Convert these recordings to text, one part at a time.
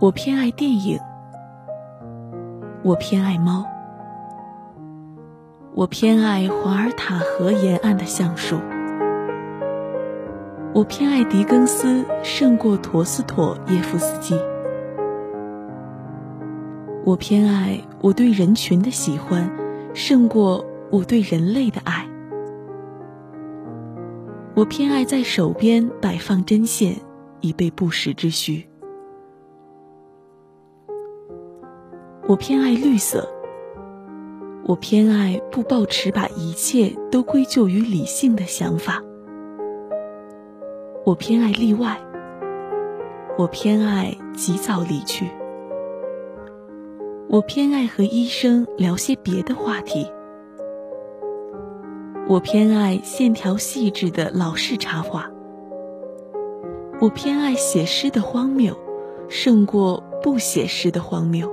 我偏爱电影，我偏爱猫，我偏爱华尔塔河沿岸的橡树，我偏爱狄更斯胜过陀思妥耶夫斯基，我偏爱我对人群的喜欢胜过我对人类的爱，我偏爱在手边摆放针线，以备不时之需。我偏爱绿色。我偏爱不抱持把一切都归咎于理性的想法。我偏爱例外。我偏爱及早离去。我偏爱和医生聊些别的话题。我偏爱线条细致的老式插画。我偏爱写诗的荒谬，胜过不写诗的荒谬。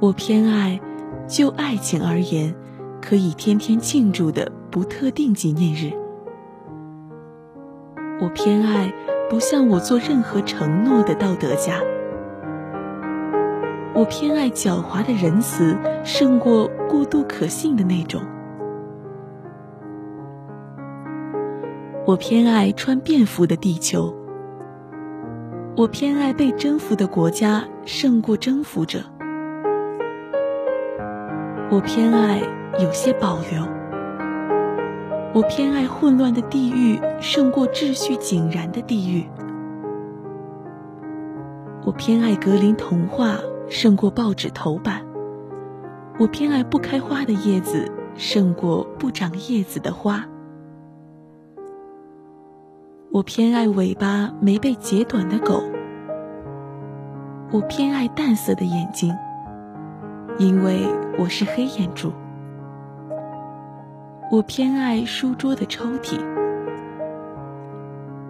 我偏爱，就爱情而言，可以天天庆祝的不特定纪念日。我偏爱不向我做任何承诺的道德家。我偏爱狡猾的仁慈，胜过过度可信的那种。我偏爱穿便服的地球。我偏爱被征服的国家，胜过征服者。我偏爱有些保留。我偏爱混乱的地狱胜过秩序井然的地狱。我偏爱格林童话胜过报纸头版。我偏爱不开花的叶子胜过不长叶子的花。我偏爱尾巴没被截短的狗。我偏爱淡色的眼睛。因为我是黑眼珠，我偏爱书桌的抽屉，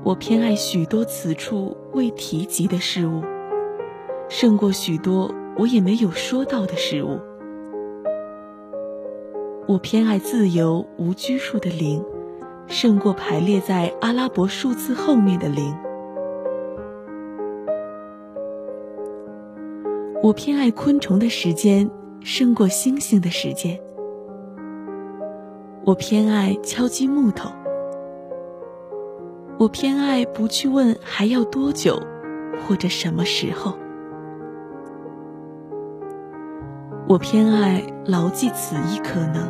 我偏爱许多此处未提及的事物，胜过许多我也没有说到的事物。我偏爱自由无拘束的零，胜过排列在阿拉伯数字后面的零。我偏爱昆虫的时间胜过星星的时间。我偏爱敲击木头。我偏爱不去问还要多久，或者什么时候。我偏爱牢记此一可能，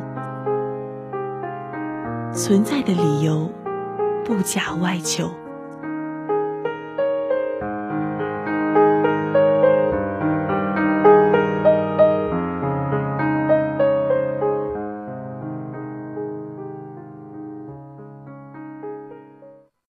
存在的理由不假外求。